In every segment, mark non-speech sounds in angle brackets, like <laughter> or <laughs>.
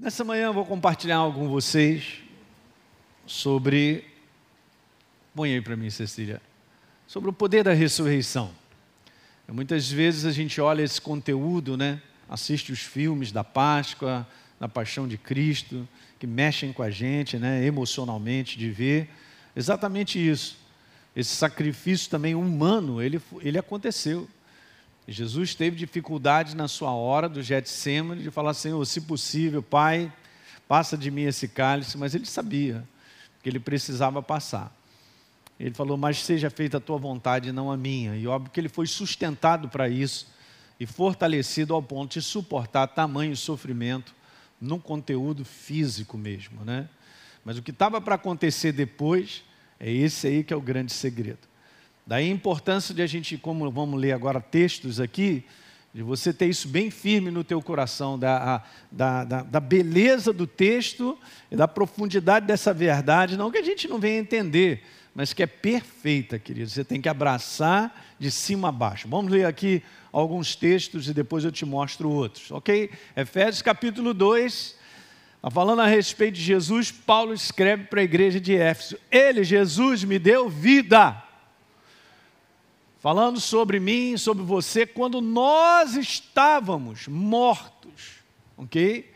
Nessa manhã eu vou compartilhar algo com vocês sobre. Põe aí para mim, Cecília. Sobre o poder da ressurreição. Muitas vezes a gente olha esse conteúdo, né? Assiste os filmes da Páscoa, da Paixão de Cristo, que mexem com a gente, né? Emocionalmente, de ver. Exatamente isso. Esse sacrifício também humano, ele, ele aconteceu. Jesus teve dificuldade na sua hora do Getsemane de falar, Senhor, se possível, Pai, passa de mim esse cálice, mas ele sabia que ele precisava passar. Ele falou, mas seja feita a tua vontade, não a minha. E óbvio que ele foi sustentado para isso e fortalecido ao ponto de suportar tamanho sofrimento no conteúdo físico mesmo, né? Mas o que estava para acontecer depois é esse aí que é o grande segredo. Daí a importância de a gente, como vamos ler agora textos aqui, de você ter isso bem firme no teu coração, da, da, da, da, beleza do texto e da profundidade dessa verdade, não que a gente não venha entender, mas que é perfeita, querido. Você tem que abraçar de cima a baixo. Vamos ler aqui alguns textos e depois eu te mostro outros, ok? Efésios capítulo 2, tá falando a respeito de Jesus, Paulo escreve para a igreja de Éfeso: Ele, Jesus, me deu vida falando sobre mim, sobre você, quando nós estávamos mortos, ok?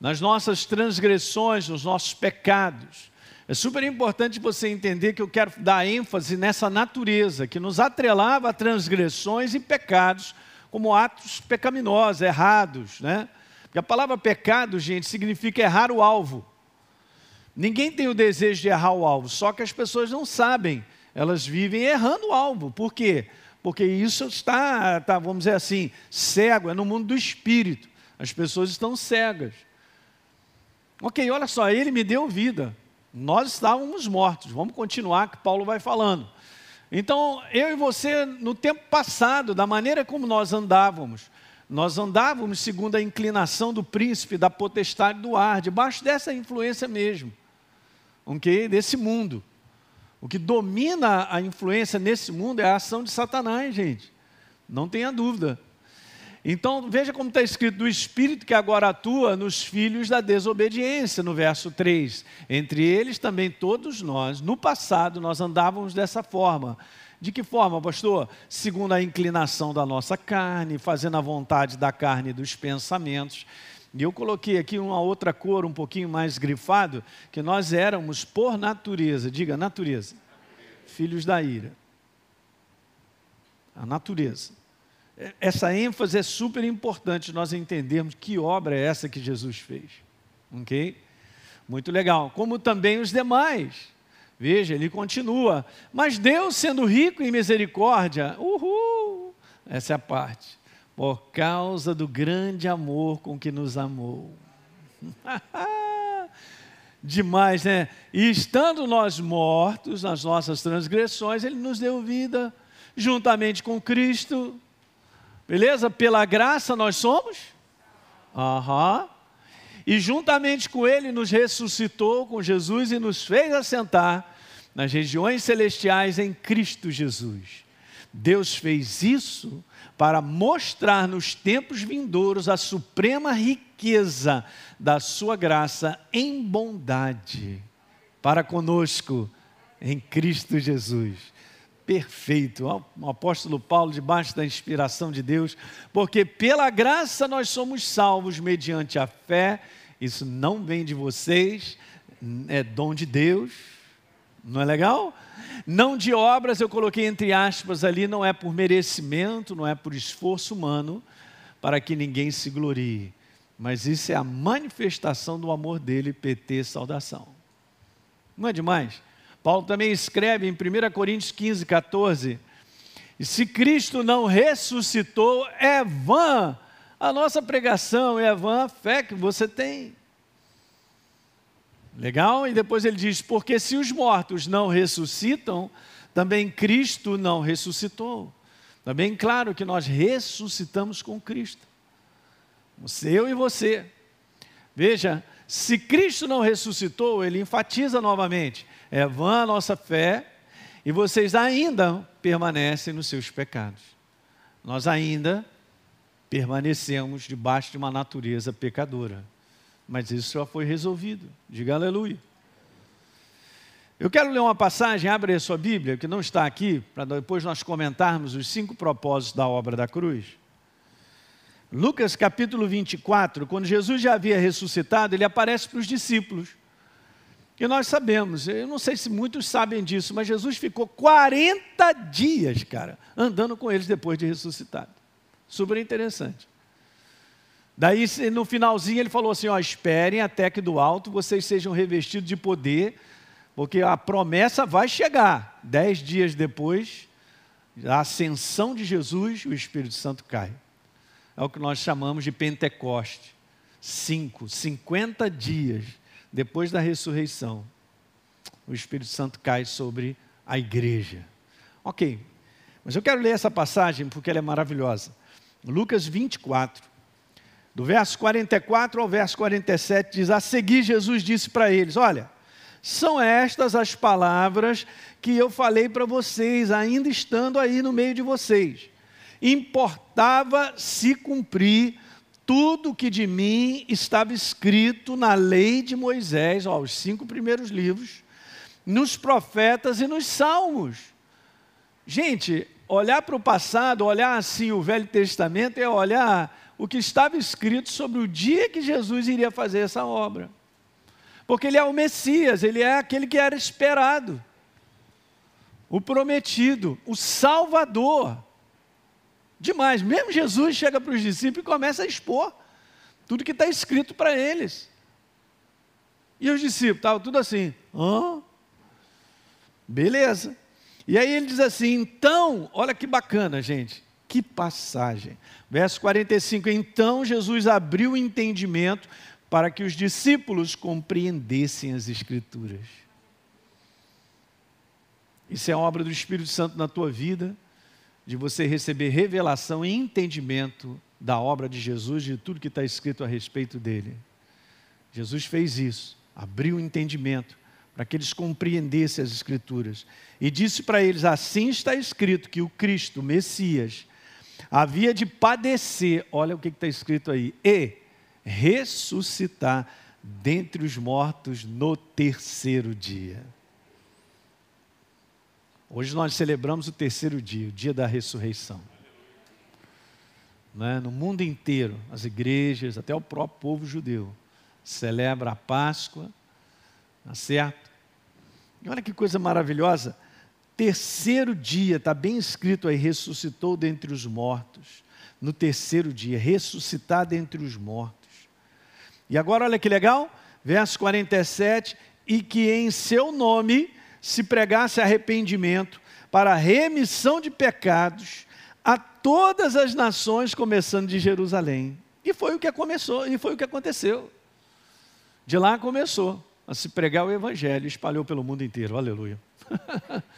Nas nossas transgressões, nos nossos pecados. É super importante você entender que eu quero dar ênfase nessa natureza que nos atrelava a transgressões e pecados como atos pecaminosos, errados, né? Porque a palavra pecado, gente, significa errar o alvo. Ninguém tem o desejo de errar o alvo, só que as pessoas não sabem elas vivem errando o alvo. Por quê? Porque isso está, está, vamos dizer assim, cego, é no mundo do espírito. As pessoas estão cegas. Ok, olha só, ele me deu vida. Nós estávamos mortos. Vamos continuar que Paulo vai falando. Então, eu e você, no tempo passado, da maneira como nós andávamos, nós andávamos segundo a inclinação do príncipe, da potestade do ar, debaixo dessa influência mesmo, ok? Desse mundo. O que domina a influência nesse mundo é a ação de Satanás, gente. Não tenha dúvida. Então, veja como está escrito: do Espírito que agora atua nos filhos da desobediência, no verso 3. Entre eles também todos nós, no passado, nós andávamos dessa forma. De que forma, pastor? Segundo a inclinação da nossa carne, fazendo a vontade da carne e dos pensamentos. E eu coloquei aqui uma outra cor um pouquinho mais grifado, que nós éramos por natureza, diga natureza, filhos da ira. A natureza. É, essa ênfase é super importante nós entendermos que obra é essa que Jesus fez. Ok? Muito legal. Como também os demais. Veja, ele continua. Mas Deus, sendo rico em misericórdia, uhul, essa é a parte por causa do grande amor com que nos amou. <laughs> Demais, né? E estando nós mortos nas nossas transgressões, Ele nos deu vida, juntamente com Cristo. Beleza? Pela graça nós somos? Aham. E juntamente com Ele nos ressuscitou com Jesus e nos fez assentar nas regiões celestiais em Cristo Jesus. Deus fez isso para mostrar nos tempos vindouros a suprema riqueza da sua graça em bondade para conosco em Cristo Jesus. Perfeito, o apóstolo Paulo, debaixo da inspiração de Deus, porque pela graça nós somos salvos mediante a fé, isso não vem de vocês, é dom de Deus, não é legal? Não de obras, eu coloquei entre aspas ali, não é por merecimento, não é por esforço humano, para que ninguém se glorie. Mas isso é a manifestação do amor dele, PT saudação. Não é demais? Paulo também escreve em 1 Coríntios 15, 14: e se Cristo não ressuscitou, é vã a nossa pregação, é vã a fé que você tem. Legal? E depois ele diz: porque se os mortos não ressuscitam, também Cristo não ressuscitou. Também tá claro que nós ressuscitamos com Cristo. Você, eu e você. Veja, se Cristo não ressuscitou, ele enfatiza novamente: é vã a nossa fé e vocês ainda permanecem nos seus pecados. Nós ainda permanecemos debaixo de uma natureza pecadora. Mas isso já foi resolvido. Diga aleluia. Eu quero ler uma passagem, abre a sua Bíblia, que não está aqui, para depois nós comentarmos os cinco propósitos da obra da cruz. Lucas capítulo 24, quando Jesus já havia ressuscitado, ele aparece para os discípulos. E nós sabemos, eu não sei se muitos sabem disso, mas Jesus ficou 40 dias, cara, andando com eles depois de ressuscitado. Super interessante. Daí, no finalzinho, ele falou assim: ó, esperem até que do alto vocês sejam revestidos de poder porque a promessa vai chegar. Dez dias depois da ascensão de Jesus, o Espírito Santo cai. É o que nós chamamos de Pentecoste. Cinco, cinquenta dias depois da ressurreição, o Espírito Santo cai sobre a igreja. Ok, mas eu quero ler essa passagem porque ela é maravilhosa. Lucas 24, do verso 44 ao verso 47, diz: A seguir, Jesus disse para eles: Olha são estas as palavras que eu falei para vocês, ainda estando aí no meio de vocês. Importava se cumprir tudo que de mim estava escrito na lei de Moisés, ó, os cinco primeiros livros, nos profetas e nos salmos. Gente, olhar para o passado, olhar assim o Velho Testamento é olhar o que estava escrito sobre o dia que Jesus iria fazer essa obra porque ele é o Messias, ele é aquele que era esperado, o prometido, o Salvador. Demais, mesmo Jesus chega para os discípulos e começa a expor tudo que está escrito para eles. E os discípulos estavam tudo assim, hã? Beleza. E aí ele diz assim: então, olha que bacana, gente, que passagem. Verso 45: Então Jesus abriu o entendimento para que os discípulos compreendessem as Escrituras. Isso é obra do Espírito Santo na tua vida, de você receber revelação e entendimento da obra de Jesus, de tudo que está escrito a respeito dele. Jesus fez isso, abriu o entendimento para que eles compreendessem as Escrituras. E disse para eles: assim está escrito que o Cristo, o Messias, havia de padecer, olha o que está escrito aí, e ressuscitar dentre os mortos no terceiro dia. Hoje nós celebramos o terceiro dia, o dia da ressurreição. É? No mundo inteiro, as igrejas, até o próprio povo judeu, celebra a Páscoa, tá certo? E olha que coisa maravilhosa. Terceiro dia, está bem escrito aí, ressuscitou dentre os mortos. No terceiro dia, ressuscitar dentre os mortos. E agora olha que legal, verso 47, e que em seu nome se pregasse arrependimento para remissão de pecados a todas as nações, começando de Jerusalém. E foi o que começou, e foi o que aconteceu. De lá começou a se pregar o evangelho, espalhou pelo mundo inteiro. Aleluia. <laughs>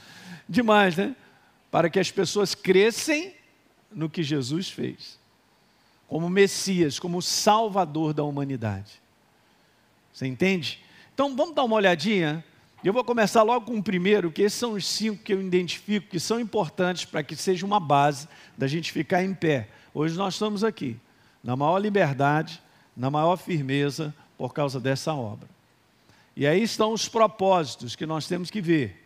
Demais, né? Para que as pessoas crescem no que Jesus fez como Messias, como Salvador da humanidade. Você entende? Então vamos dar uma olhadinha. Eu vou começar logo com o primeiro, que esses são os cinco que eu identifico que são importantes para que seja uma base da gente ficar em pé. Hoje nós estamos aqui, na maior liberdade, na maior firmeza, por causa dessa obra. E aí estão os propósitos que nós temos que ver,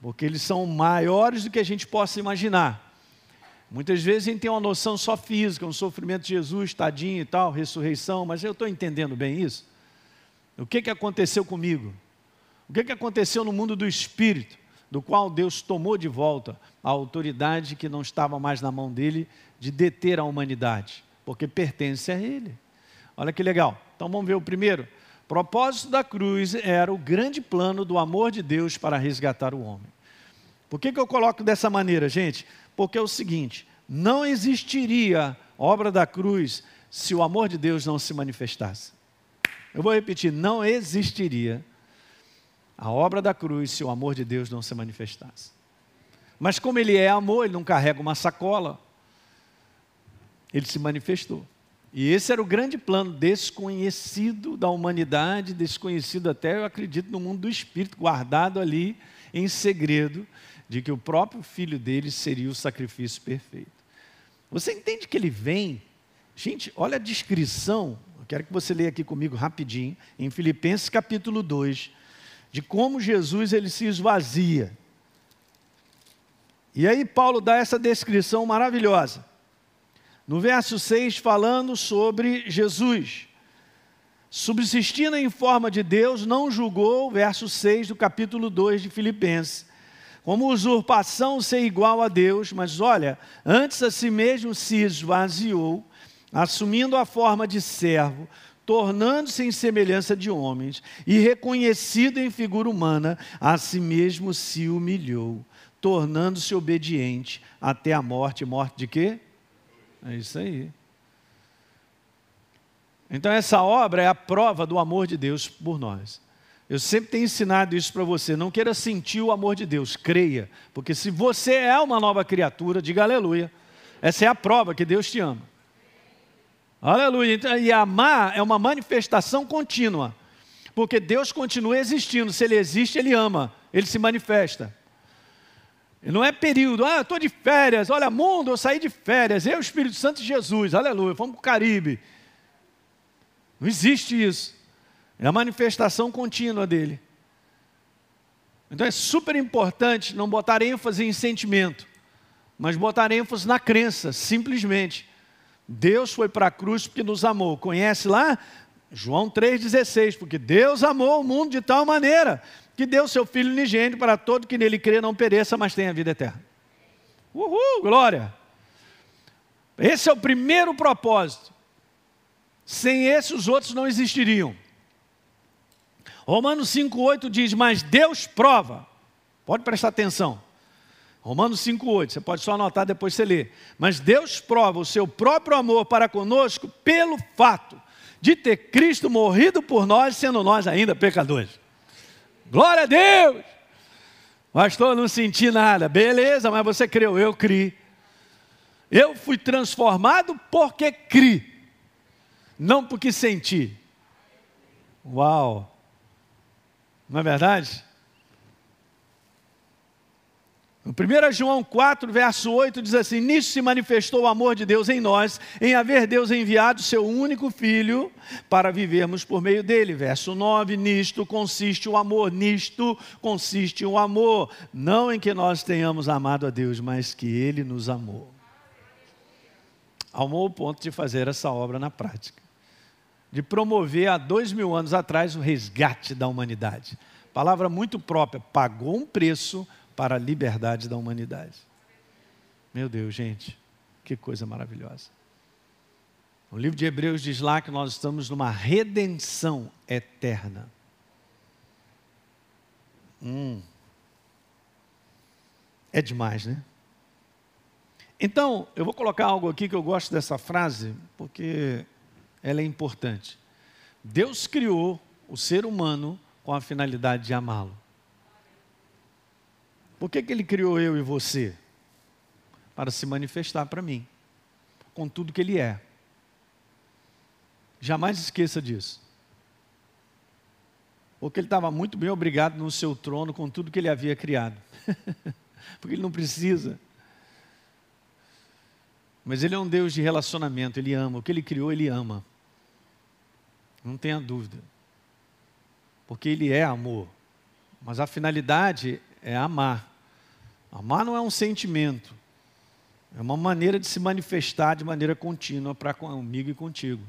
porque eles são maiores do que a gente possa imaginar. Muitas vezes a gente tem uma noção só física, um sofrimento de Jesus, tadinho e tal, ressurreição, mas eu estou entendendo bem isso? O que, que aconteceu comigo? O que, que aconteceu no mundo do espírito, do qual Deus tomou de volta a autoridade que não estava mais na mão dele de deter a humanidade, porque pertence a ele. Olha que legal. Então vamos ver o primeiro. Propósito da cruz era o grande plano do amor de Deus para resgatar o homem. Por que, que eu coloco dessa maneira, gente? Porque é o seguinte: não existiria obra da cruz se o amor de Deus não se manifestasse. Eu vou repetir: não existiria a obra da cruz se o amor de Deus não se manifestasse. Mas como ele é amor, ele não carrega uma sacola, ele se manifestou. E esse era o grande plano desconhecido da humanidade, desconhecido até, eu acredito, no mundo do espírito, guardado ali em segredo, de que o próprio filho dele seria o sacrifício perfeito. Você entende que ele vem? Gente, olha a descrição quero que você leia aqui comigo rapidinho, em Filipenses capítulo 2, de como Jesus ele se esvazia. E aí Paulo dá essa descrição maravilhosa. No verso 6, falando sobre Jesus. Subsistindo em forma de Deus, não julgou, verso 6 do capítulo 2 de Filipenses, como usurpação ser igual a Deus, mas olha, antes a si mesmo se esvaziou, assumindo a forma de servo, tornando-se em semelhança de homens, e reconhecido em figura humana, a si mesmo se humilhou, tornando-se obediente até a morte. Morte de quê? É isso aí. Então, essa obra é a prova do amor de Deus por nós. Eu sempre tenho ensinado isso para você. Não queira sentir o amor de Deus, creia. Porque se você é uma nova criatura, diga aleluia. Essa é a prova que Deus te ama. Aleluia. Então, e amar é uma manifestação contínua. Porque Deus continua existindo. Se Ele existe, Ele ama. Ele se manifesta. Não é período, ah, estou de férias, olha, mundo, eu saí de férias, eu, Espírito Santo e Jesus, aleluia, vamos para o Caribe. Não existe isso. É a manifestação contínua dele. Então é super importante não botar ênfase em sentimento, mas botar ênfase na crença, simplesmente. Deus foi para a cruz porque nos amou. Conhece lá? João 3,16, porque Deus amou o mundo de tal maneira que deu seu Filho unigênito para todo que nele crê não pereça, mas tenha vida eterna. Uhul, glória! Esse é o primeiro propósito. Sem esse, os outros não existiriam. Romanos 5,8 diz: Mas Deus prova. Pode prestar atenção. Romanos 5,8, você pode só anotar depois você ler. Mas Deus prova o seu próprio amor para conosco pelo fato de ter Cristo morrido por nós, sendo nós ainda pecadores. Glória a Deus! Pastor, não senti nada. Beleza, mas você creu, eu criei. Eu fui transformado porque criei, não porque senti. Uau! Não é verdade? No 1 João 4, verso 8, diz assim: Nisso se manifestou o amor de Deus em nós, em haver Deus enviado seu único Filho para vivermos por meio dele. Verso 9: Nisto consiste o amor, nisto consiste o amor, não em que nós tenhamos amado a Deus, mas que ele nos amou. Amou o ponto de fazer essa obra na prática, de promover há dois mil anos atrás o resgate da humanidade. Palavra muito própria, pagou um preço para a liberdade da humanidade. Meu Deus, gente, que coisa maravilhosa. O livro de Hebreus diz lá que nós estamos numa redenção eterna. Hum. É demais, né? Então, eu vou colocar algo aqui que eu gosto dessa frase, porque ela é importante. Deus criou o ser humano com a finalidade de amá-lo. Por que, que ele criou eu e você? Para se manifestar para mim, com tudo que ele é. Jamais esqueça disso. Porque ele estava muito bem obrigado no seu trono com tudo que ele havia criado. <laughs> Porque ele não precisa. Mas ele é um Deus de relacionamento, ele ama. O que ele criou, ele ama. Não tenha dúvida. Porque ele é amor. Mas a finalidade é amar. Amar não é um sentimento, é uma maneira de se manifestar de maneira contínua para comigo e contigo.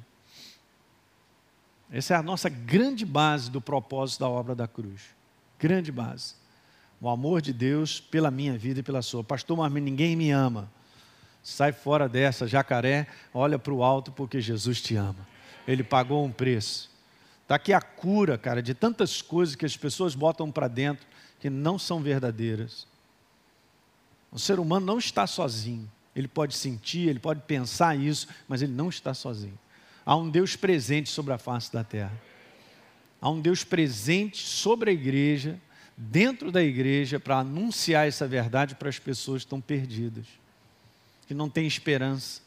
Essa é a nossa grande base do propósito da obra da cruz. Grande base. O amor de Deus pela minha vida e pela sua. Pastor, mas ninguém me ama. Sai fora dessa, jacaré, olha para o alto porque Jesus te ama. Ele pagou um preço. Está aqui a cura, cara, de tantas coisas que as pessoas botam para dentro que não são verdadeiras. O ser humano não está sozinho. Ele pode sentir, ele pode pensar isso, mas ele não está sozinho. Há um Deus presente sobre a face da terra. Há um Deus presente sobre a igreja, dentro da igreja, para anunciar essa verdade para as pessoas que estão perdidas, que não têm esperança,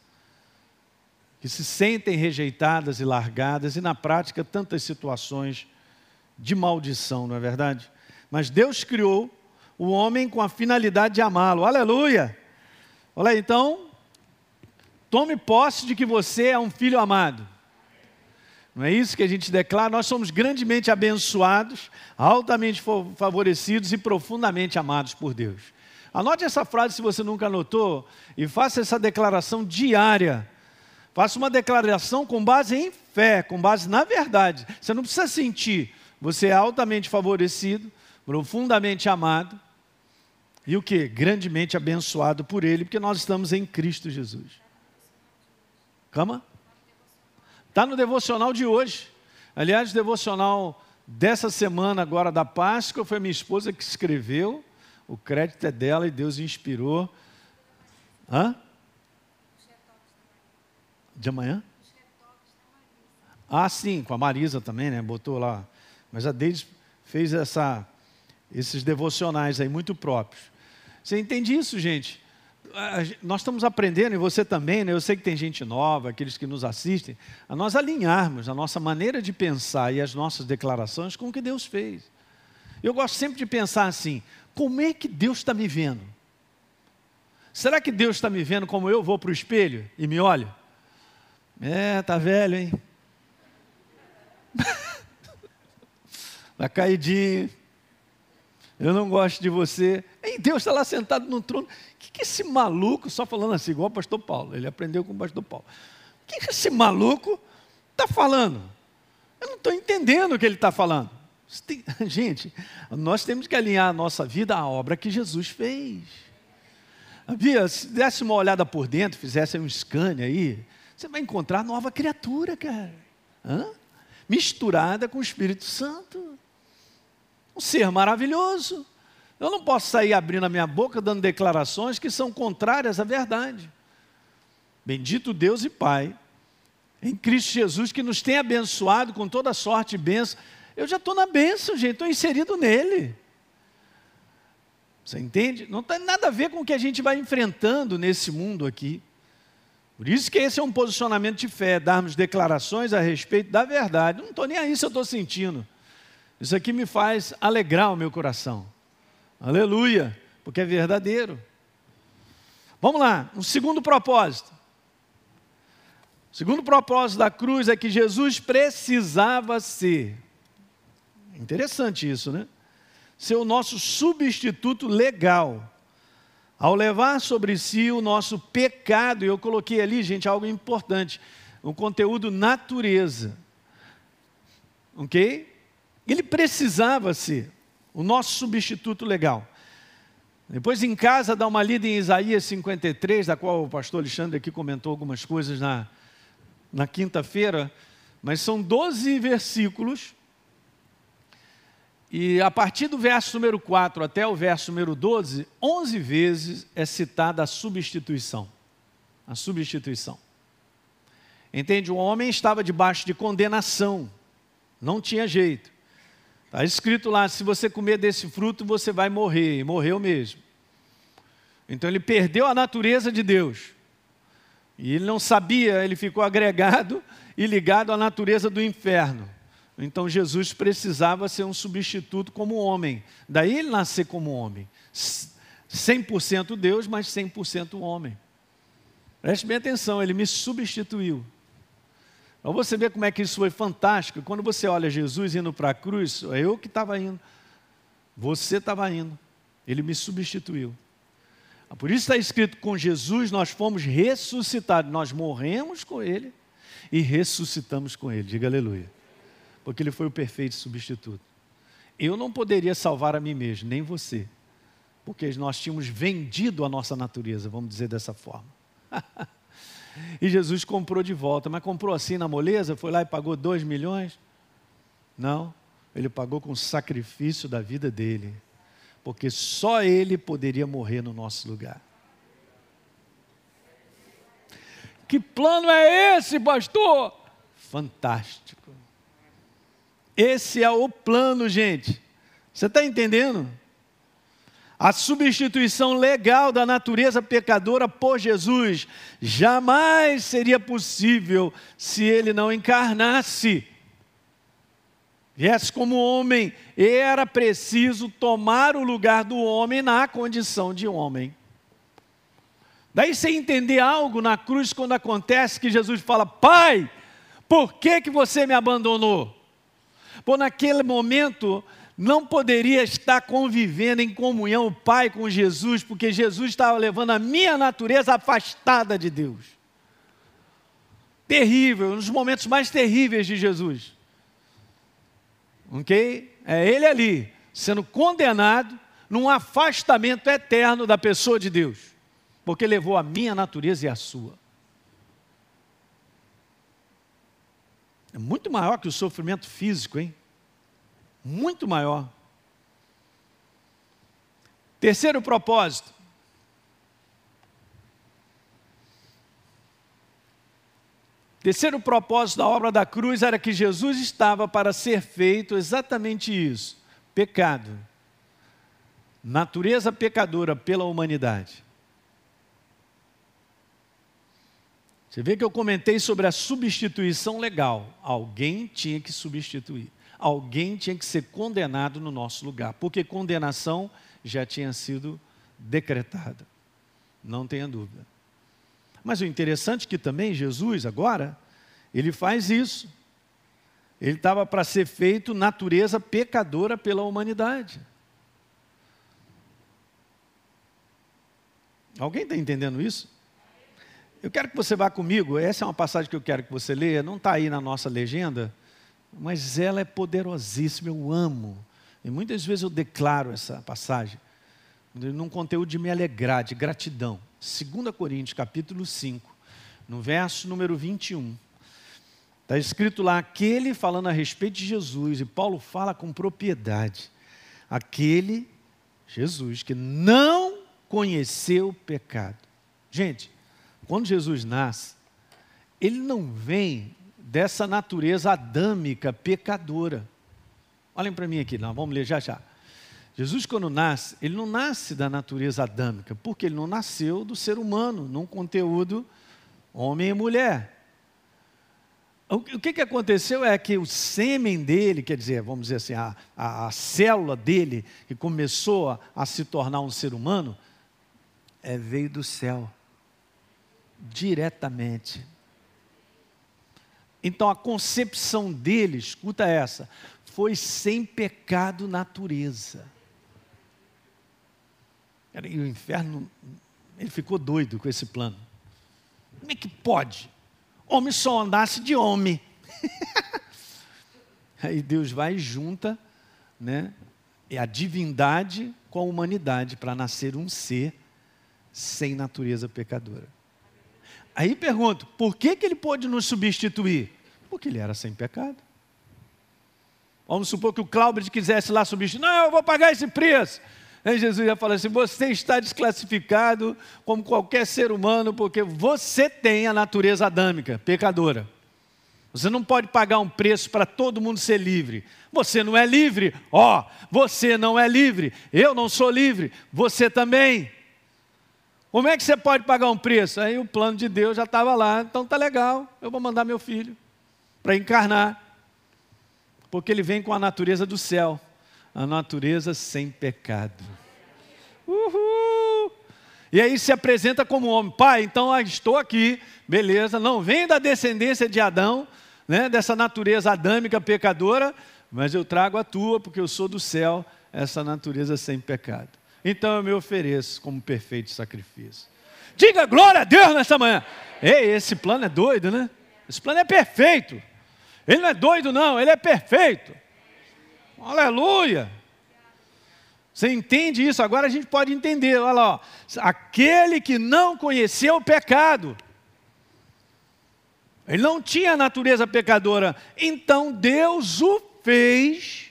que se sentem rejeitadas e largadas, e na prática tantas situações de maldição, não é verdade? Mas Deus criou o homem com a finalidade de amá-lo. Aleluia! Olha aí, então, tome posse de que você é um filho amado. Não é isso que a gente declara? Nós somos grandemente abençoados, altamente favorecidos e profundamente amados por Deus. Anote essa frase se você nunca anotou e faça essa declaração diária. Faça uma declaração com base em fé, com base na verdade. Você não precisa sentir. Você é altamente favorecido, profundamente amado e o que? Grandemente abençoado por Ele, porque nós estamos em Cristo Jesus. Cama? Está no devocional de hoje. Aliás, o devocional dessa semana agora da Páscoa foi minha esposa que escreveu. O crédito é dela e Deus inspirou. Hã? De amanhã? Ah, sim, com a Marisa também, né? Botou lá. Mas a Deide fez essa, esses devocionais aí muito próprios. Você entende isso, gente? Nós estamos aprendendo, e você também, né? eu sei que tem gente nova, aqueles que nos assistem, a nós alinharmos a nossa maneira de pensar e as nossas declarações com o que Deus fez. Eu gosto sempre de pensar assim: como é que Deus está me vendo? Será que Deus está me vendo como eu vou para o espelho e me olho? É, tá velho, hein? <laughs> tá caidinho eu não gosto de você. E Deus está lá sentado no trono. O que, que esse maluco, só falando assim, igual o pastor Paulo, ele aprendeu com o pastor Paulo. O que, que esse maluco está falando? Eu não estou entendendo o que ele está falando. <laughs> Gente, nós temos que alinhar a nossa vida à obra que Jesus fez. Bia, se desse uma olhada por dentro, fizesse um scan aí, você vai encontrar nova criatura, cara. Hã? Misturada com o Espírito Santo. Um ser maravilhoso. Eu não posso sair abrindo a minha boca dando declarações que são contrárias à verdade. Bendito Deus e Pai, em Cristo Jesus, que nos tem abençoado com toda sorte e bênção. Eu já estou na bênção, gente, estou inserido nele. Você entende? Não tem nada a ver com o que a gente vai enfrentando nesse mundo aqui. Por isso que esse é um posicionamento de fé, darmos declarações a respeito da verdade. Não estou nem aí se eu estou sentindo. Isso aqui me faz alegrar o meu coração. Aleluia, porque é verdadeiro. Vamos lá, um segundo propósito. O segundo propósito da cruz é que Jesus precisava ser. Interessante isso, né? Ser o nosso substituto legal. Ao levar sobre si o nosso pecado, e eu coloquei ali, gente, algo importante, o conteúdo natureza. Ok? Ele precisava ser o nosso substituto legal. Depois em casa dá uma lida em Isaías 53, da qual o pastor Alexandre aqui comentou algumas coisas na, na quinta-feira, mas são 12 versículos. E a partir do verso número 4 até o verso número 12, 11 vezes é citada a substituição. A substituição. Entende? O homem estava debaixo de condenação, não tinha jeito. Está escrito lá: se você comer desse fruto, você vai morrer. E morreu mesmo. Então ele perdeu a natureza de Deus. E ele não sabia, ele ficou agregado <laughs> e ligado à natureza do inferno. Então Jesus precisava ser um substituto como homem. Daí ele nascer como homem. 100% Deus, mas 100% homem. Preste bem atenção, ele me substituiu. Para você ver como é que isso foi fantástico, quando você olha Jesus indo para a cruz, é eu que estava indo, você estava indo, ele me substituiu. Ah, por isso está escrito: com Jesus nós fomos ressuscitados, nós morremos com ele e ressuscitamos com ele, diga aleluia, porque ele foi o perfeito substituto. Eu não poderia salvar a mim mesmo, nem você, porque nós tínhamos vendido a nossa natureza, vamos dizer dessa forma. <laughs> E Jesus comprou de volta. Mas comprou assim na moleza? Foi lá e pagou dois milhões? Não. Ele pagou com o sacrifício da vida dele. Porque só ele poderia morrer no nosso lugar. Que plano é esse, pastor? Fantástico. Esse é o plano, gente. Você está entendendo? A substituição legal da natureza pecadora por Jesus jamais seria possível se ele não encarnasse. Viesse como homem, era preciso tomar o lugar do homem na condição de homem. Daí você entender algo na cruz quando acontece que Jesus fala: Pai, Por que, que você me abandonou? Por naquele momento não poderia estar convivendo em comunhão o Pai com Jesus, porque Jesus estava levando a minha natureza afastada de Deus. Terrível, um dos momentos mais terríveis de Jesus. Ok? É ele ali, sendo condenado num afastamento eterno da pessoa de Deus, porque levou a minha natureza e a sua. É muito maior que o sofrimento físico, hein? Muito maior. Terceiro propósito. Terceiro propósito da obra da cruz era que Jesus estava para ser feito exatamente isso: pecado. Natureza pecadora pela humanidade. Você vê que eu comentei sobre a substituição legal. Alguém tinha que substituir. Alguém tinha que ser condenado no nosso lugar, porque condenação já tinha sido decretada. Não tenha dúvida. Mas o interessante é que também Jesus, agora, ele faz isso. Ele estava para ser feito natureza pecadora pela humanidade. Alguém está entendendo isso? Eu quero que você vá comigo, essa é uma passagem que eu quero que você leia, não está aí na nossa legenda, mas ela é poderosíssima, eu amo. E muitas vezes eu declaro essa passagem, num conteúdo de me alegrar, de gratidão. 2 Coríntios, capítulo 5, no verso número 21. Está escrito lá, aquele falando a respeito de Jesus, e Paulo fala com propriedade. Aquele, Jesus, que não conheceu o pecado. Gente, quando Jesus nasce, ele não vem dessa natureza adâmica, pecadora. Olhem para mim aqui, não, vamos ler já já. Jesus, quando nasce, ele não nasce da natureza adâmica, porque ele não nasceu do ser humano, num conteúdo homem e mulher. O que, que aconteceu é que o sêmen dele, quer dizer, vamos dizer assim, a, a, a célula dele, que começou a, a se tornar um ser humano, é, veio do céu diretamente. Então a concepção dele, escuta essa, foi sem pecado natureza. E o inferno, ele ficou doido com esse plano. Como é que pode? Homem só andasse de homem. <laughs> Aí Deus vai e junta né, a divindade com a humanidade para nascer um ser sem natureza pecadora. Aí pergunto, por que, que ele pôde nos substituir? Porque ele era sem pecado. Vamos supor que o Cláudio quisesse lá substituir. Não, eu vou pagar esse preço. Aí Jesus ia falar assim: você está desclassificado como qualquer ser humano, porque você tem a natureza adâmica, pecadora. Você não pode pagar um preço para todo mundo ser livre. Você não é livre, ó, oh, você não é livre. Eu não sou livre, você também. Como é que você pode pagar um preço? Aí o plano de Deus já estava lá, então tá legal, eu vou mandar meu filho para encarnar. Porque ele vem com a natureza do céu, a natureza sem pecado. Uhul! E aí se apresenta como homem, pai, então ah, estou aqui, beleza, não vem da descendência de Adão, né, dessa natureza adâmica pecadora, mas eu trago a tua, porque eu sou do céu, essa natureza sem pecado então eu me ofereço como perfeito sacrifício. Diga glória a Deus nessa manhã. Ei, esse plano é doido, né? Esse plano é perfeito. Ele não é doido, não, ele é perfeito. Aleluia. Você entende isso? Agora a gente pode entender. Olha lá, ó. aquele que não conheceu o pecado, ele não tinha natureza pecadora, então Deus o fez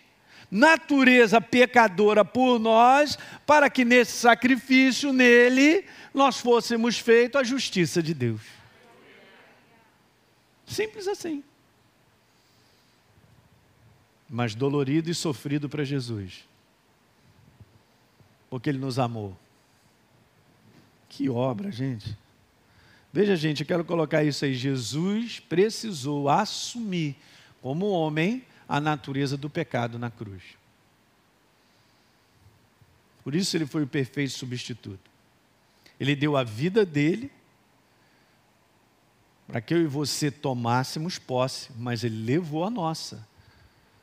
natureza pecadora por nós, para que nesse sacrifício, nele, nós fôssemos feitos a justiça de Deus. Simples assim. Mas dolorido e sofrido para Jesus, porque Ele nos amou. Que obra, gente. Veja, gente, eu quero colocar isso aí. Jesus precisou assumir, como homem, a natureza do pecado na cruz. Por isso ele foi o perfeito substituto. Ele deu a vida dele para que eu e você tomássemos posse, mas ele levou a nossa.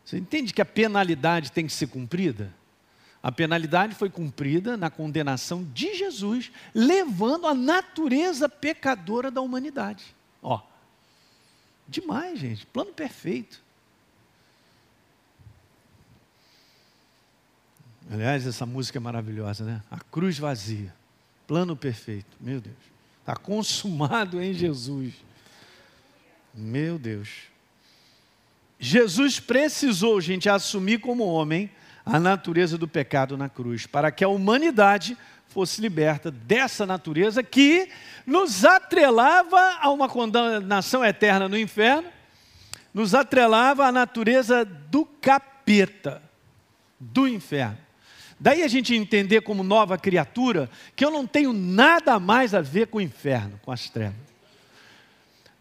Você entende que a penalidade tem que ser cumprida? A penalidade foi cumprida na condenação de Jesus, levando a natureza pecadora da humanidade. Ó, demais, gente, plano perfeito. Aliás, essa música é maravilhosa, né? A cruz vazia, plano perfeito. Meu Deus, está consumado em Jesus. Meu Deus. Jesus precisou, gente, assumir como homem a natureza do pecado na cruz, para que a humanidade fosse liberta dessa natureza que nos atrelava a uma condenação eterna no inferno, nos atrelava à natureza do capeta, do inferno. Daí a gente entender como nova criatura que eu não tenho nada mais a ver com o inferno, com as trevas.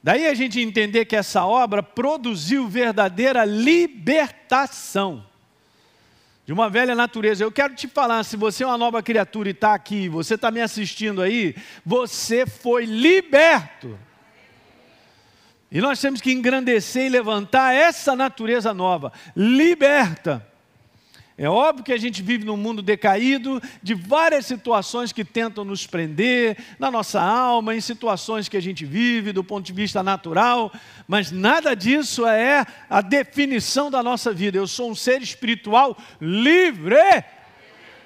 Daí a gente entender que essa obra produziu verdadeira libertação de uma velha natureza. Eu quero te falar, se você é uma nova criatura e está aqui, você está me assistindo aí, você foi liberto. E nós temos que engrandecer e levantar essa natureza nova, liberta. É óbvio que a gente vive num mundo decaído, de várias situações que tentam nos prender, na nossa alma, em situações que a gente vive do ponto de vista natural, mas nada disso é a definição da nossa vida. Eu sou um ser espiritual livre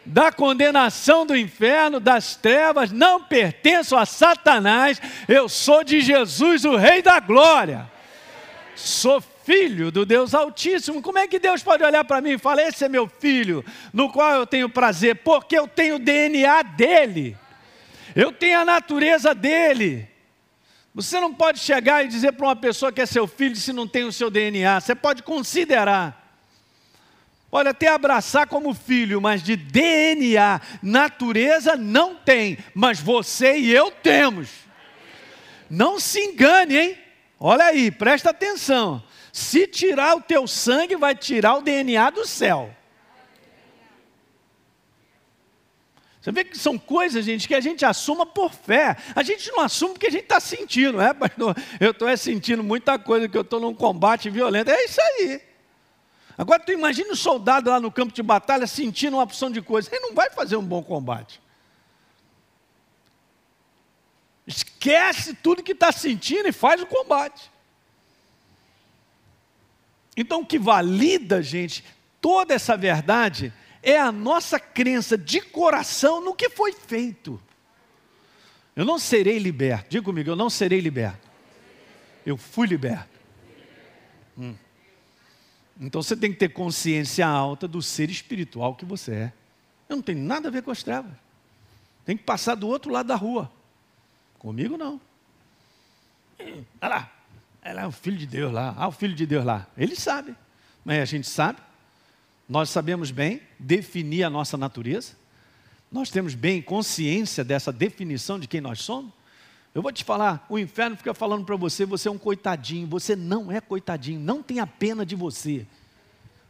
da condenação do inferno, das trevas, não pertenço a Satanás, eu sou de Jesus, o Rei da Glória. Sou filho do Deus Altíssimo. Como é que Deus pode olhar para mim e falar: Esse é meu filho, no qual eu tenho prazer? Porque eu tenho o DNA dele, eu tenho a natureza dele. Você não pode chegar e dizer para uma pessoa que é seu filho se não tem o seu DNA. Você pode considerar. Pode até abraçar como filho, mas de DNA, natureza não tem, mas você e eu temos. Não se engane, hein? Olha aí, presta atenção. Se tirar o teu sangue, vai tirar o DNA do céu. Você vê que são coisas, gente, que a gente assuma por fé. A gente não assume porque a gente está sentindo, é, pastor? Eu estou é, sentindo muita coisa, que eu estou num combate violento. É isso aí. Agora, tu imagina o soldado lá no campo de batalha sentindo uma opção de coisa. Ele não vai fazer um bom combate. Esquece tudo que está sentindo e faz o combate. Então, o que valida, gente, toda essa verdade é a nossa crença de coração no que foi feito. Eu não serei liberto. Diga comigo, eu não serei liberto. Eu fui liberto. Hum. Então você tem que ter consciência alta do ser espiritual que você é. Eu não tenho nada a ver com as trevas. Tem que passar do outro lado da rua. Comigo não. Olha lá, ela é o filho de Deus lá. Ah, o filho de Deus lá. Ele sabe. Mas a gente sabe. Nós sabemos bem definir a nossa natureza. Nós temos bem consciência dessa definição de quem nós somos. Eu vou te falar, o inferno fica falando para você, você é um coitadinho, você não é coitadinho, não tenha pena de você.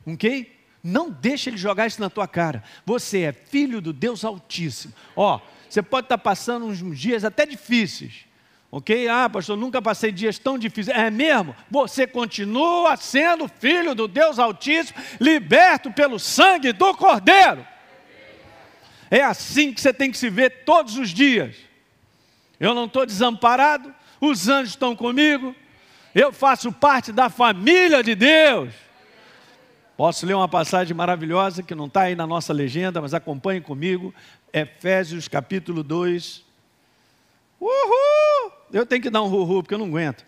Ok? Não deixe ele jogar isso na tua cara. Você é filho do Deus Altíssimo. Ó, você pode estar passando uns dias até difíceis. Ok? Ah, pastor, nunca passei dias tão difíceis. É mesmo? Você continua sendo filho do Deus Altíssimo, liberto pelo sangue do Cordeiro. É assim que você tem que se ver todos os dias. Eu não estou desamparado, os anjos estão comigo, eu faço parte da família de Deus. Posso ler uma passagem maravilhosa que não está aí na nossa legenda, mas acompanhe comigo. Efésios capítulo 2. Uhul! Eu tenho que dar um ru porque eu não aguento.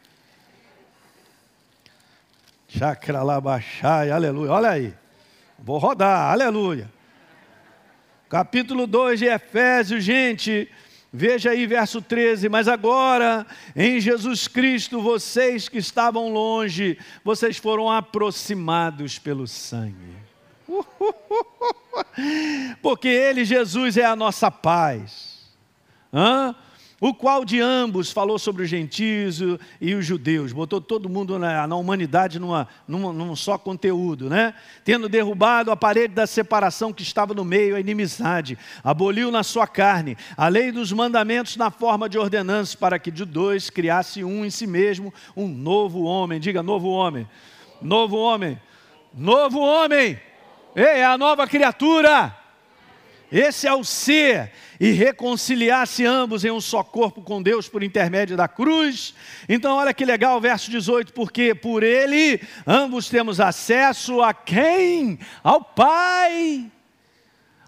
Chakra lá baixai, aleluia. Olha aí. Vou rodar, aleluia. Capítulo 2 de Efésios, gente. Veja aí verso 13, mas agora em Jesus Cristo, vocês que estavam longe, vocês foram aproximados pelo sangue. <laughs> Porque Ele, Jesus, é a nossa paz. Hã? O qual de ambos falou sobre os gentios e os judeus, botou todo mundo na, na humanidade numa, numa, num só conteúdo, né? Tendo derrubado a parede da separação que estava no meio, a inimizade, aboliu na sua carne a lei dos mandamentos na forma de ordenanças, para que de dois criasse um em si mesmo, um novo homem. Diga, novo homem. Novo homem. Novo homem. Ei, é a nova criatura. Esse é o ser, e reconciliar-se ambos em um só corpo com Deus por intermédio da cruz. Então, olha que legal o verso 18, porque por ele ambos temos acesso a quem? Ao Pai.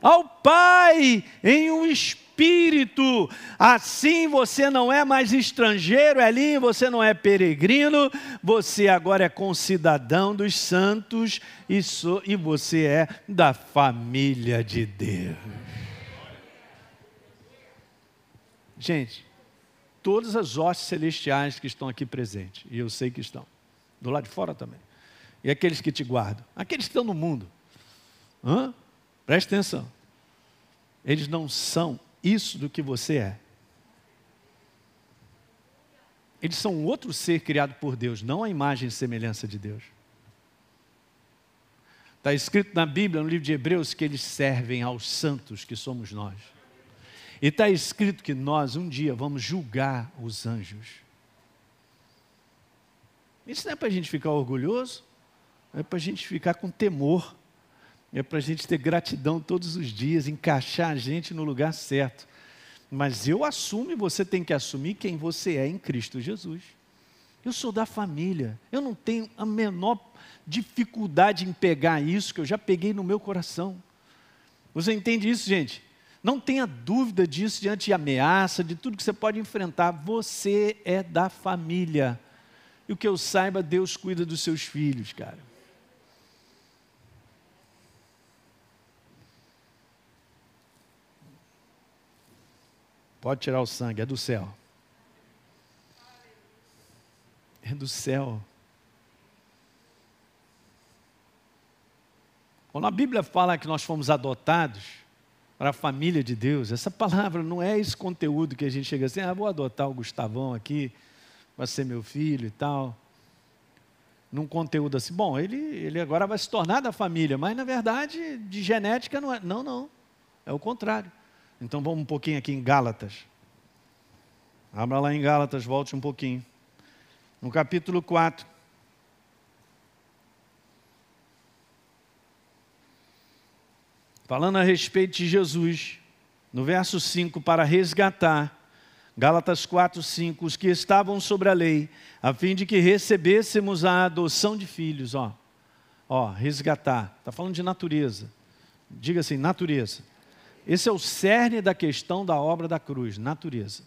Ao Pai, em um espírito. Assim você não é mais estrangeiro, Elinho, você não é peregrino, você agora é concidadão dos santos e, e você é da família de Deus. Gente, todas as hostes celestiais que estão aqui presentes, e eu sei que estão, do lado de fora também, e aqueles que te guardam, aqueles que estão no mundo, Hã? preste atenção, eles não são isso do que você é. Eles são outro ser criado por Deus, não a imagem e semelhança de Deus. Está escrito na Bíblia, no livro de Hebreus, que eles servem aos santos que somos nós. E está escrito que nós um dia vamos julgar os anjos. Isso não é para a gente ficar orgulhoso, é para a gente ficar com temor, é para a gente ter gratidão todos os dias, encaixar a gente no lugar certo. Mas eu assumo e você tem que assumir quem você é em Cristo Jesus. Eu sou da família, eu não tenho a menor dificuldade em pegar isso que eu já peguei no meu coração. Você entende isso, gente? Não tenha dúvida disso diante de ameaça, de tudo que você pode enfrentar. Você é da família. E o que eu saiba, Deus cuida dos seus filhos, cara. Pode tirar o sangue, é do céu. É do céu. Quando a Bíblia fala que nós fomos adotados para a família de Deus, essa palavra não é esse conteúdo que a gente chega assim, ah, vou adotar o Gustavão aqui, vai ser meu filho e tal. Num conteúdo assim, bom, ele, ele agora vai se tornar da família, mas na verdade, de genética não é. Não, não. É o contrário. Então vamos um pouquinho aqui em Gálatas. Abra lá em Gálatas, volte um pouquinho. No capítulo 4. Falando a respeito de Jesus, no verso 5, para resgatar, Gálatas 4, 5, os que estavam sobre a lei, a fim de que recebêssemos a adoção de filhos, ó, ó, resgatar, está falando de natureza, diga assim, natureza. Esse é o cerne da questão da obra da cruz, natureza.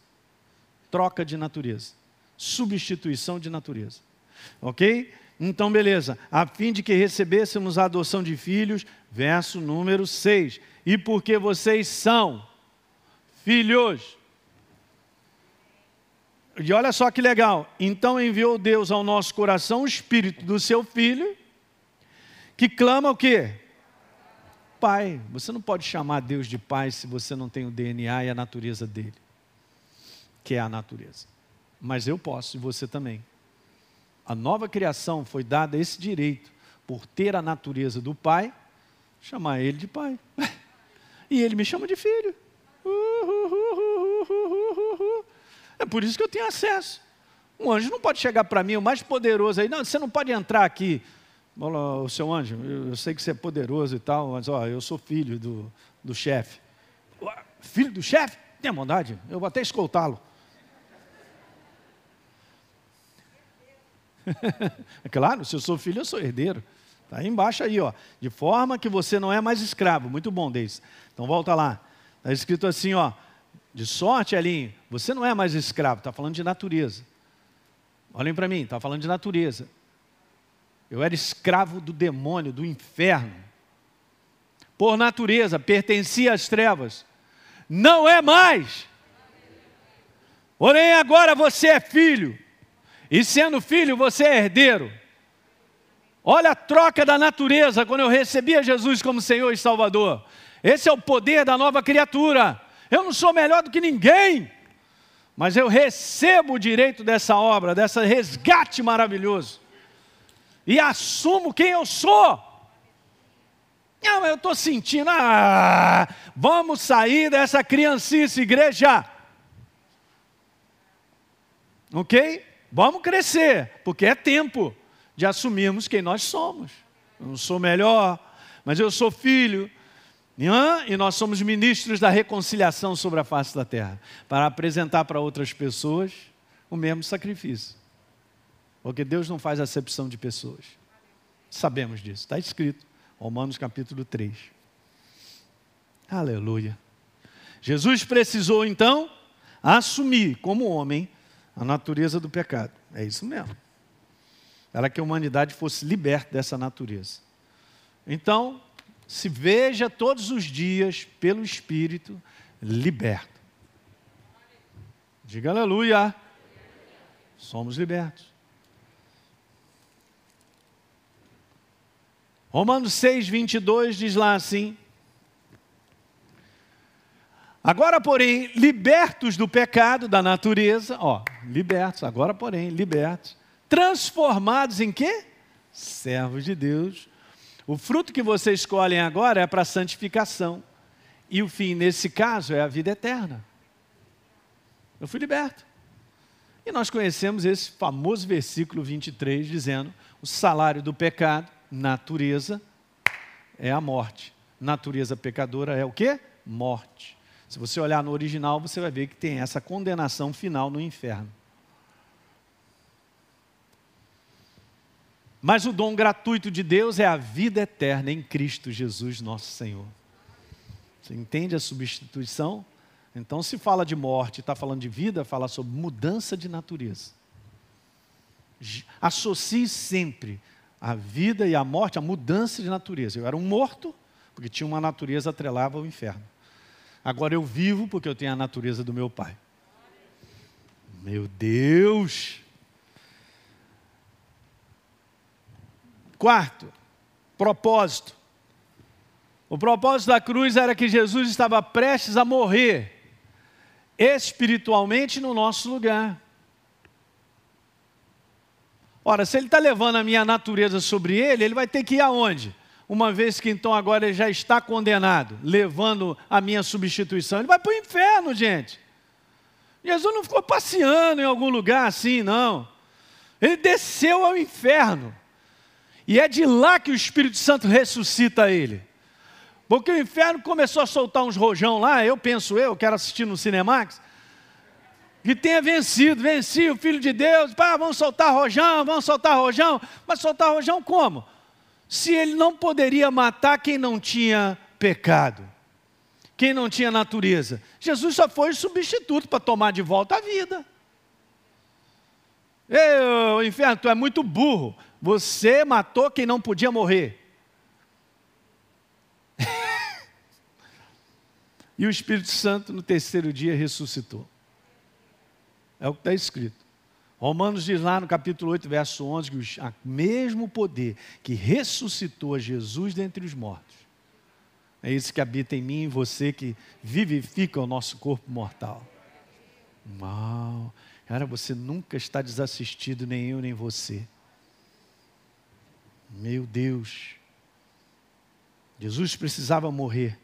Troca de natureza, substituição de natureza, ok? Então, beleza, a fim de que recebêssemos a adoção de filhos, verso número 6. E porque vocês são filhos. E olha só que legal. Então enviou Deus ao nosso coração o espírito do seu filho, que clama o quê? Pai. Você não pode chamar Deus de pai se você não tem o DNA e a natureza dele, que é a natureza. Mas eu posso e você também. A nova criação foi dada esse direito, por ter a natureza do pai, chamar ele de pai. <laughs> E ele me chama de filho. É por isso que eu tenho acesso. Um anjo não pode chegar para mim, o mais poderoso aí, não, você não pode entrar aqui. O seu anjo, eu sei que você é poderoso e tal, mas ó, eu sou filho do, do chefe. Filho do chefe? Tenha bondade, eu vou até escoltá-lo. <laughs> é claro, se eu sou filho, eu sou herdeiro. Está aí embaixo aí, ó. De forma que você não é mais escravo. Muito bom, Deis. Então volta lá. Está escrito assim, ó. De sorte, Elinho, você não é mais escravo. Está falando de natureza. Olhem para mim, está falando de natureza. Eu era escravo do demônio, do inferno. Por natureza, pertencia às trevas. Não é mais. Porém, agora você é filho. E sendo filho, você é herdeiro. Olha a troca da natureza quando eu recebia Jesus como Senhor e Salvador. Esse é o poder da nova criatura. Eu não sou melhor do que ninguém, mas eu recebo o direito dessa obra, dessa resgate maravilhoso, e assumo quem eu sou. Não, eu estou sentindo, ah, vamos sair dessa criancice, igreja. Ok? Vamos crescer, porque é tempo de assumirmos quem nós somos. Eu não sou melhor, mas eu sou filho. E nós somos ministros da reconciliação sobre a face da terra, para apresentar para outras pessoas o mesmo sacrifício. Porque Deus não faz acepção de pessoas. Sabemos disso, está escrito. Romanos capítulo 3. Aleluia. Jesus precisou então assumir como homem a natureza do pecado. É isso mesmo. Para que a humanidade fosse liberta dessa natureza. Então, se veja todos os dias pelo Espírito liberto. Diga aleluia. Somos libertos. Romanos 6, 22 diz lá assim: Agora, porém, libertos do pecado, da natureza, ó, libertos, agora, porém, libertos, transformados em quê? Servos de Deus. O fruto que vocês escolhem agora é para santificação. E o fim, nesse caso, é a vida eterna. Eu fui liberto. E nós conhecemos esse famoso versículo 23 dizendo: o salário do pecado natureza é a morte. Natureza pecadora é o quê? Morte. Se você olhar no original, você vai ver que tem essa condenação final no inferno. Mas o dom gratuito de Deus é a vida eterna em Cristo Jesus, nosso Senhor. Você entende a substituição? Então, se fala de morte, está falando de vida, fala sobre mudança de natureza. Associe sempre a vida e a morte, a mudança de natureza. Eu era um morto, porque tinha uma natureza atrelava ao inferno. Agora eu vivo porque eu tenho a natureza do meu pai. Meu Deus! Quarto, propósito. O propósito da cruz era que Jesus estava prestes a morrer espiritualmente no nosso lugar. Ora, se ele está levando a minha natureza sobre ele, ele vai ter que ir aonde? Uma vez que então agora ele já está condenado, levando a minha substituição, ele vai para o inferno, gente. Jesus não ficou passeando em algum lugar assim, não. Ele desceu ao inferno. E é de lá que o Espírito Santo ressuscita ele. Porque o inferno começou a soltar uns rojão lá, eu penso eu, quero assistir no Cinemax, que tenha vencido, venci o Filho de Deus, pá, vamos soltar rojão, vamos soltar rojão, mas soltar rojão como? Se ele não poderia matar quem não tinha pecado, quem não tinha natureza. Jesus só foi o substituto para tomar de volta a vida. Ei, inferno, tu é muito burro. Você matou quem não podia morrer. <laughs> e o Espírito Santo no terceiro dia ressuscitou. É o que está escrito. Romanos diz lá no capítulo 8, verso 11, que o mesmo poder que ressuscitou a Jesus dentre os mortos, é esse que habita em mim e em você, que vivifica o nosso corpo mortal. Uau! Cara, você nunca está desassistido, nem eu, nem você. Meu Deus! Jesus precisava morrer.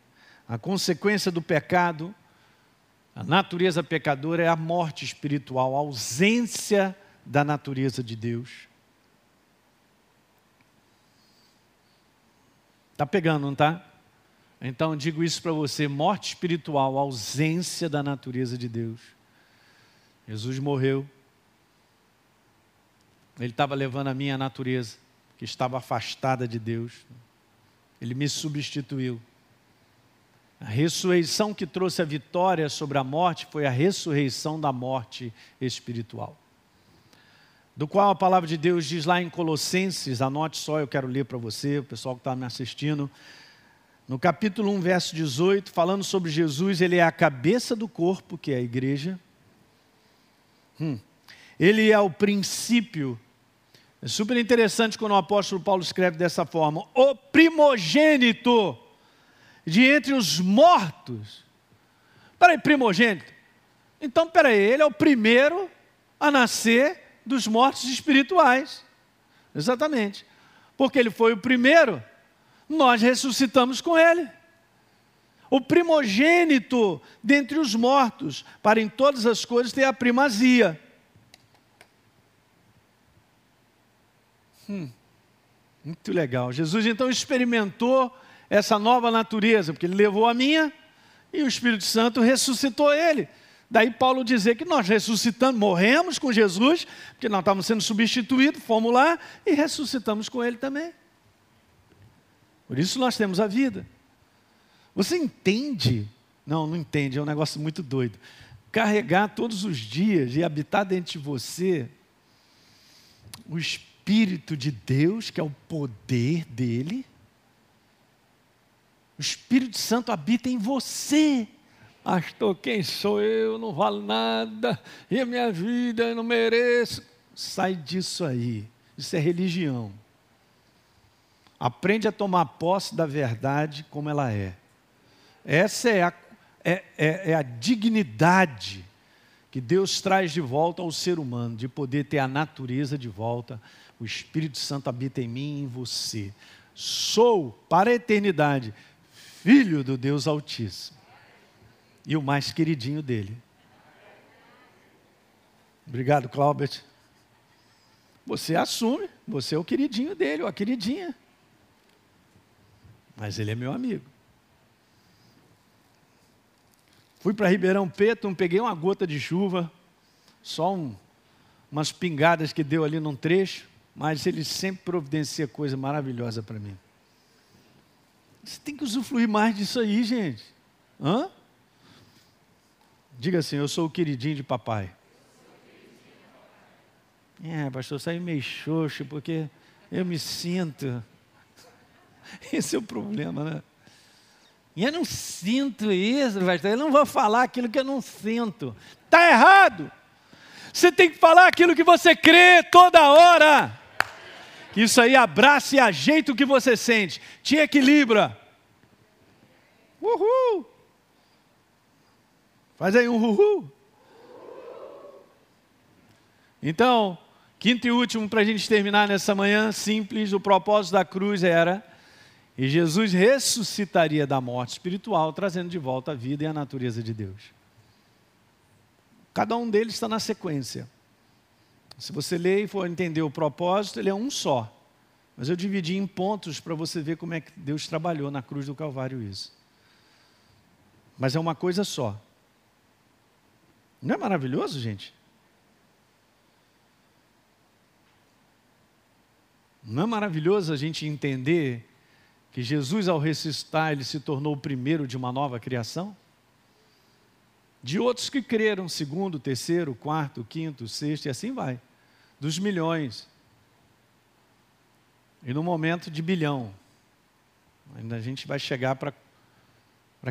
A consequência do pecado a natureza pecadora é a morte espiritual, a ausência da natureza de Deus. Está pegando, não está? Então digo isso para você: morte espiritual, ausência da natureza de Deus. Jesus morreu, ele estava levando a minha natureza, que estava afastada de Deus, ele me substituiu. A ressurreição que trouxe a vitória sobre a morte foi a ressurreição da morte espiritual. Do qual a palavra de Deus diz lá em Colossenses, anote só, eu quero ler para você, o pessoal que está me assistindo. No capítulo 1, verso 18, falando sobre Jesus, ele é a cabeça do corpo, que é a igreja. Hum. Ele é o princípio. É super interessante quando o apóstolo Paulo escreve dessa forma: o primogênito de entre os mortos. Peraí, primogênito. Então, peraí, ele é o primeiro a nascer dos mortos espirituais. Exatamente. Porque ele foi o primeiro, nós ressuscitamos com ele. O primogênito dentre os mortos, para em todas as coisas ter a primazia. Hum, muito legal. Jesus então experimentou essa nova natureza, porque ele levou a minha e o Espírito Santo ressuscitou ele. Daí Paulo dizer que nós ressuscitamos, morremos com Jesus, porque nós estávamos sendo substituídos, fomos lá e ressuscitamos com ele também. Por isso nós temos a vida. Você entende? Não, não entende, é um negócio muito doido. Carregar todos os dias e habitar dentro de você o Espírito de Deus, que é o poder dele. O Espírito Santo habita em você. Pastor, quem sou eu? Não vale nada. E a minha vida, eu não mereço. Sai disso aí. Isso é religião. Aprende a tomar posse da verdade como ela é. Essa é a, é, é, é a dignidade que Deus traz de volta ao ser humano, de poder ter a natureza de volta. O Espírito Santo habita em mim e em você. Sou, para a eternidade, filho do Deus Altíssimo e o mais queridinho dele. Obrigado, Claubert. Você assume, você é o queridinho dele, ou a queridinha. Mas ele é meu amigo. Fui para Ribeirão Preto, peguei uma gota de chuva, só um, umas pingadas que deu ali num trecho, mas ele sempre providencia coisa maravilhosa para mim. Você tem que usufruir mais disso aí, gente. Hã? Diga assim, eu sou o queridinho de papai. É, pastor, sai meio xoxo, porque eu me sinto. <laughs> Esse é o problema, né? E eu não sinto isso, pastor. Eu não vou falar aquilo que eu não sinto. Está errado. Você tem que falar aquilo que você crê toda hora. Isso aí abraça e ajeita o que você sente. Te equilibra. Uhul! Faz aí um uhul. Então, quinto e último para a gente terminar nessa manhã, simples, o propósito da cruz era e Jesus ressuscitaria da morte espiritual, trazendo de volta a vida e a natureza de Deus. Cada um deles está na sequência. Se você ler e for entender o propósito, ele é um só. Mas eu dividi em pontos para você ver como é que Deus trabalhou na cruz do Calvário isso. Mas é uma coisa só. Não é maravilhoso, gente? Não é maravilhoso a gente entender que Jesus, ao ressuscitar, ele se tornou o primeiro de uma nova criação? De outros que creram, segundo, terceiro, quarto, quinto, sexto, e assim vai. Dos milhões. E no momento de bilhão. Ainda a gente vai chegar para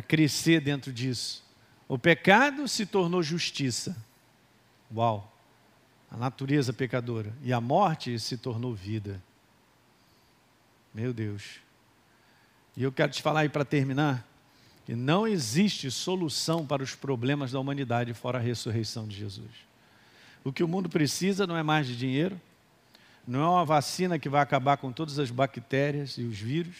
crescer dentro disso. O pecado se tornou justiça. Uau! A natureza pecadora. E a morte se tornou vida. Meu Deus. E eu quero te falar aí para terminar que não existe solução para os problemas da humanidade fora a ressurreição de Jesus. O que o mundo precisa não é mais de dinheiro, não é uma vacina que vai acabar com todas as bactérias e os vírus.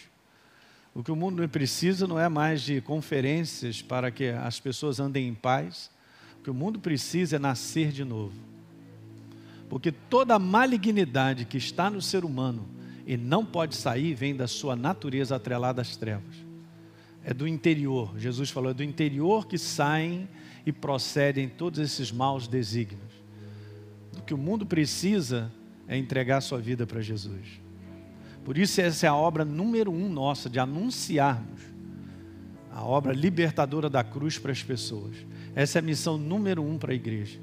O que o mundo precisa não é mais de conferências para que as pessoas andem em paz. O que o mundo precisa é nascer de novo. Porque toda a malignidade que está no ser humano e não pode sair vem da sua natureza atrelada às trevas. É do interior. Jesus falou, é do interior que saem e procedem todos esses maus desígnios. O que o mundo precisa é entregar sua vida para Jesus. Por isso, essa é a obra número um nossa, de anunciarmos a obra libertadora da cruz para as pessoas. Essa é a missão número um para a igreja.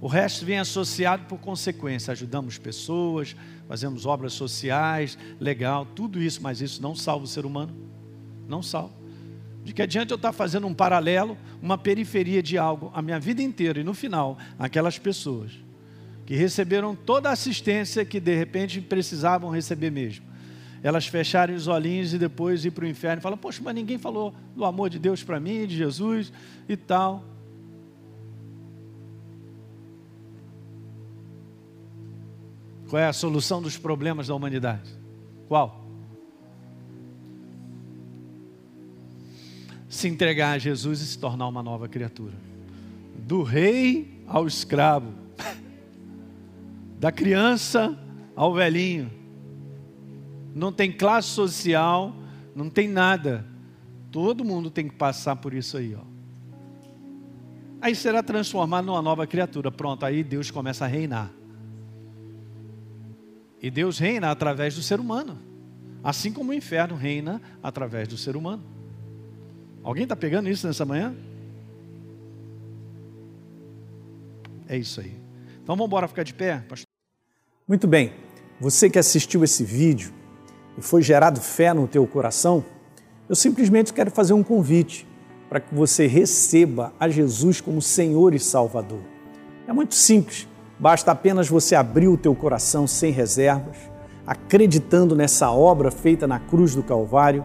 O resto vem associado por consequência. Ajudamos pessoas, fazemos obras sociais, legal, tudo isso, mas isso não salva o ser humano não sal. De que adiante eu estar fazendo um paralelo, uma periferia de algo a minha vida inteira e no final, aquelas pessoas que receberam toda a assistência que de repente precisavam receber mesmo. Elas fecharem os olhinhos e depois ir para o inferno e falam: Poxa, mas ninguém falou do amor de Deus para mim, de Jesus e tal. Qual é a solução dos problemas da humanidade? Qual? Se entregar a Jesus e se tornar uma nova criatura. Do rei ao escravo, da criança ao velhinho. Não tem classe social, não tem nada. Todo mundo tem que passar por isso aí, ó. Aí será transformado numa nova criatura. Pronto, aí Deus começa a reinar. E Deus reina através do ser humano. Assim como o inferno reina através do ser humano. Alguém está pegando isso nessa manhã? É isso aí. Então vamos embora ficar de pé, pastor. Muito bem. Você que assistiu esse vídeo e foi gerado fé no teu coração, eu simplesmente quero fazer um convite para que você receba a Jesus como Senhor e Salvador. É muito simples. Basta apenas você abrir o teu coração sem reservas, acreditando nessa obra feita na cruz do Calvário,